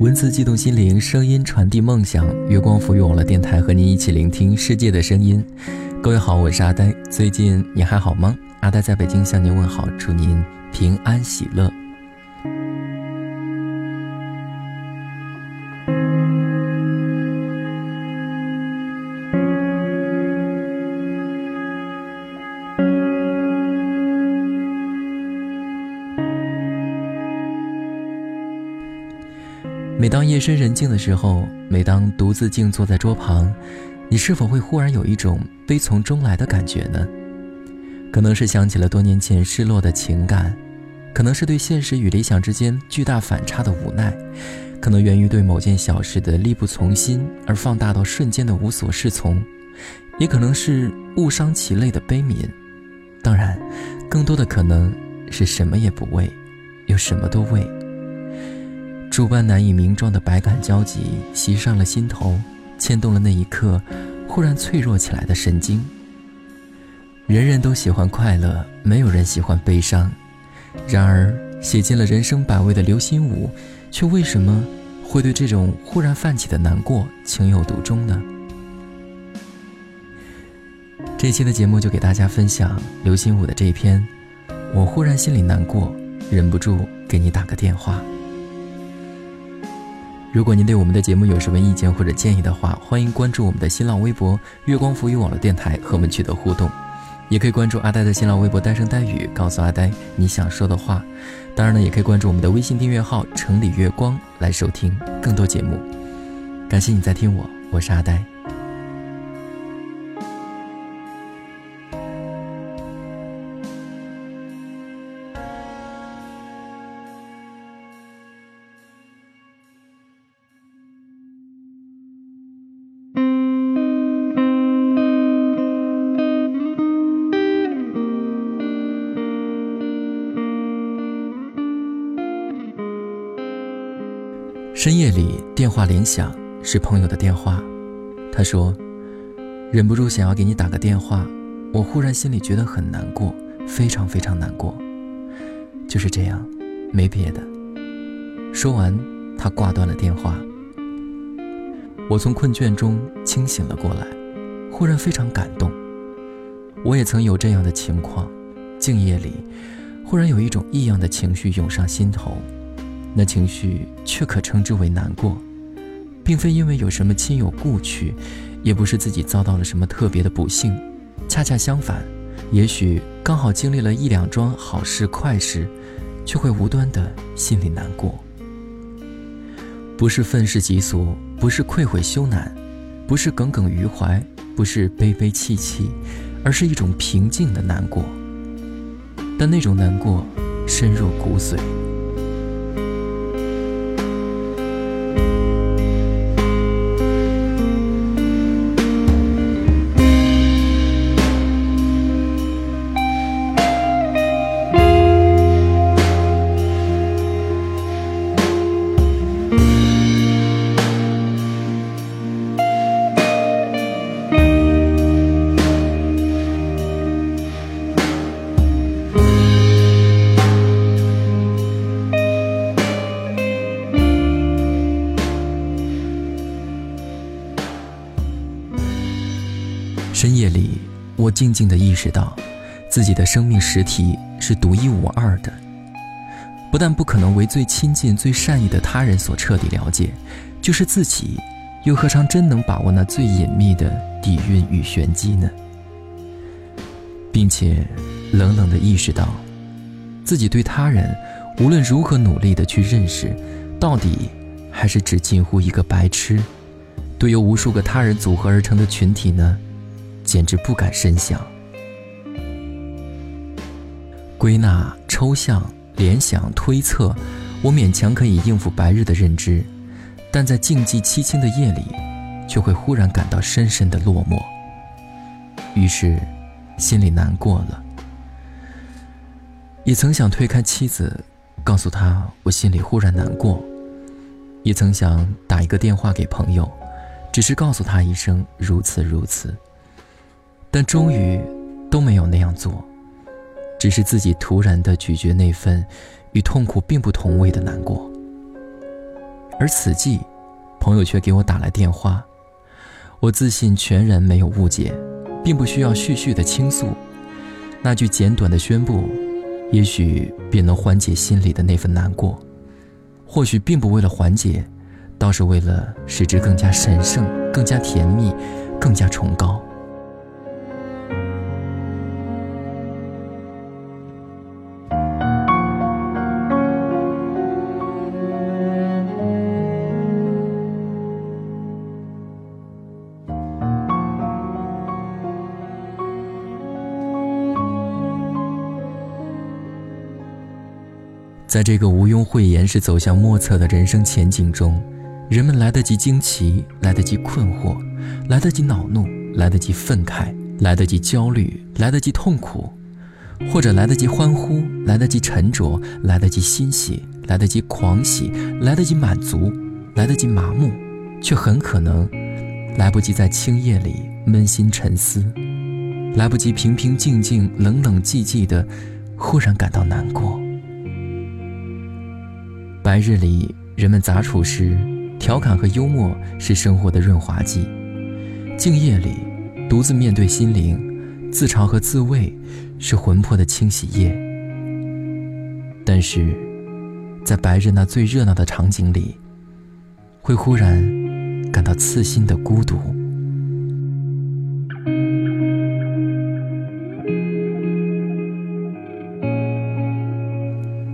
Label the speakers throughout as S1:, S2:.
S1: 文字悸动心灵，声音传递梦想。月光浮育网络电台和您一起聆听世界的声音。各位好，我是阿呆。最近你还好吗？阿呆在北京向您问好，祝您平安喜乐。夜深人静的时候，每当独自静坐在桌旁，你是否会忽然有一种悲从中来的感觉呢？可能是想起了多年前失落的情感，可能是对现实与理想之间巨大反差的无奈，可能源于对某件小事的力不从心而放大到瞬间的无所适从，也可能是误伤其类的悲悯。当然，更多的可能是什么也不为，又什么都为。诸般难以名状的百感交集袭上了心头，牵动了那一刻忽然脆弱起来的神经。人人都喜欢快乐，没有人喜欢悲伤。然而，写尽了人生百味的刘心武，却为什么会对这种忽然泛起的难过情有独钟呢？这期的节目就给大家分享刘心武的这篇《我忽然心里难过，忍不住给你打个电话》。如果您对我们的节目有什么意见或者建议的话，欢迎关注我们的新浪微博“月光浮语网络电台”和我们取得互动，也可以关注阿呆的新浪微博“呆声呆语”，告诉阿呆你想说的话。当然呢，也可以关注我们的微信订阅号“城里月光”来收听更多节目。感谢你在听我，我是阿呆。深夜里，电话铃响，是朋友的电话。他说：“忍不住想要给你打个电话，我忽然心里觉得很难过，非常非常难过。”就是这样，没别的。说完，他挂断了电话。我从困倦中清醒了过来，忽然非常感动。我也曾有这样的情况，静夜里，忽然有一种异样的情绪涌上心头。那情绪却可称之为难过，并非因为有什么亲友故去，也不是自己遭到了什么特别的不幸，恰恰相反，也许刚好经历了一两桩好事快事，却会无端的心里难过。不是愤世嫉俗，不是愧悔羞赧，不是耿耿于怀，不是悲悲戚戚，而是一种平静的难过。但那种难过深入骨髓。我静静地意识到，自己的生命实体是独一无二的。不但不可能为最亲近、最善意的他人所彻底了解，就是自己，又何尝真能把握那最隐秘的底蕴与玄机呢？并且，冷冷地意识到，自己对他人，无论如何努力地去认识，到底还是只近乎一个白痴。对由无数个他人组合而成的群体呢？简直不敢深想。归纳、抽象、联想、推测，我勉强可以应付白日的认知，但在静寂凄清的夜里，却会忽然感到深深的落寞。于是，心里难过了。也曾想推开妻子，告诉她我心里忽然难过；也曾想打一个电话给朋友，只是告诉他一声如此如此。但终于都没有那样做，只是自己突然的咀嚼那份与痛苦并不同味的难过。而此际，朋友却给我打来电话，我自信全然没有误解，并不需要絮絮的倾诉，那句简短的宣布，也许便能缓解心里的那份难过，或许并不为了缓解，倒是为了使之更加神圣、更加甜蜜、更加崇高。在这个毋庸讳言是走向莫测的人生前景中，人们来得及惊奇，来得及困惑，来得及恼怒，来得及愤慨，来得及焦虑，来得及痛苦，或者来得及欢呼，来得及沉着，来得及欣喜，来得及狂喜，来得及满足，来得及麻木，却很可能来不及在青夜里扪心沉思，来不及平平静静、冷冷寂寂的，忽然感到难过。白日里，人们杂处时，调侃和幽默是生活的润滑剂；静夜里，独自面对心灵，自嘲和自慰是魂魄的清洗液。但是，在白日那最热闹的场景里，会忽然感到刺心的孤独。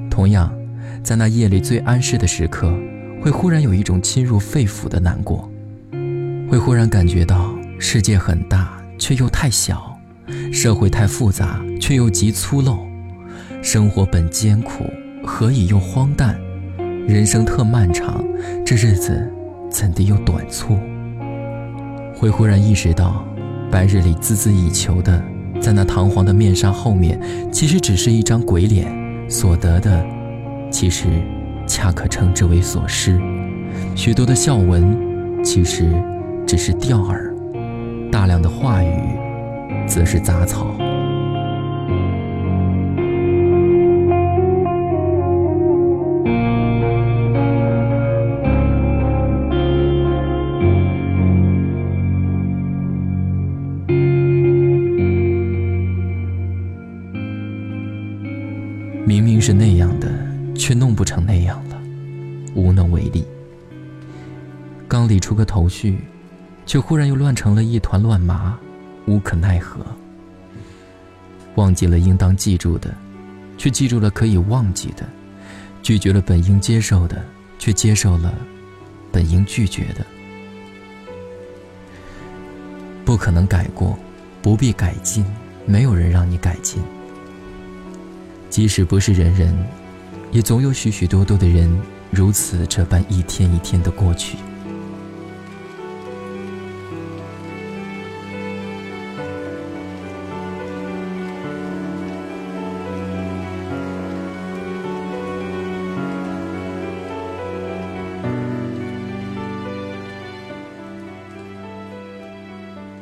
S1: 同样。在那夜里最安适的时刻，会忽然有一种侵入肺腑的难过，会忽然感觉到世界很大却又太小，社会太复杂却又极粗陋，生活本艰苦，何以又荒诞？人生特漫长，这日子怎地又短促？会忽然意识到，白日里孜孜以求的，在那堂皇的面纱后面，其实只是一张鬼脸，所得的。其实，恰可称之为所失。许多的笑文，其实只是钓饵；大量的话语，则是杂草。明明是那样的。却弄不成那样了，无能为力。刚理出个头绪，却忽然又乱成了一团乱麻，无可奈何。忘记了应当记住的，却记住了可以忘记的；拒绝了本应接受的，却接受了本应拒绝的。不可能改过，不必改进，没有人让你改进。即使不是人人。也总有许许多多的人如此这般一天一天的过去。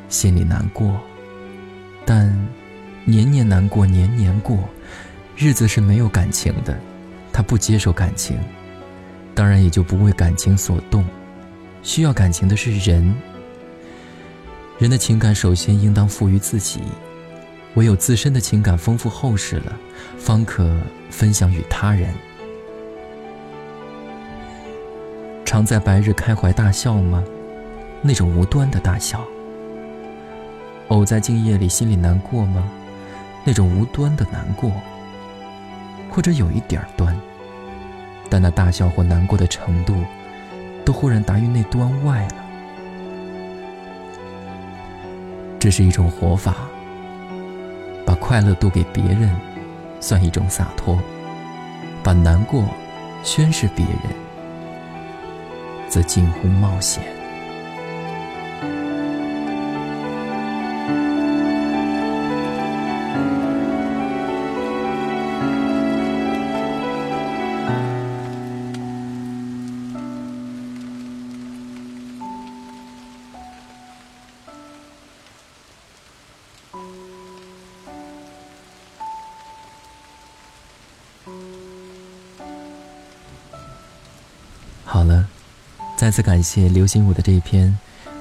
S1: 心里难过，但年年难过年年过，日子是没有感情的。他不接受感情，当然也就不为感情所动。需要感情的是人。人的情感首先应当富于自己，唯有自身的情感丰富厚实了，方可分享与他人。常在白日开怀大笑吗？那种无端的大笑。偶在静夜里心里难过吗？那种无端的难过。或者有一点端，但那大笑或难过的程度，都忽然达于那端外了。这是一种活法，把快乐渡给别人，算一种洒脱；把难过宣示别人，则近乎冒险。好了，再次感谢刘心武的这一篇，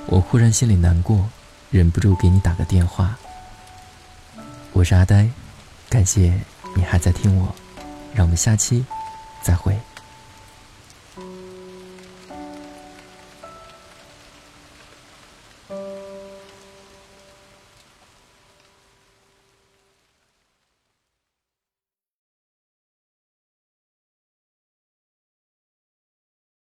S1: 我忽然心里难过，忍不住给你打个电话。我是阿呆，感谢你还在听我，让我们下期再会。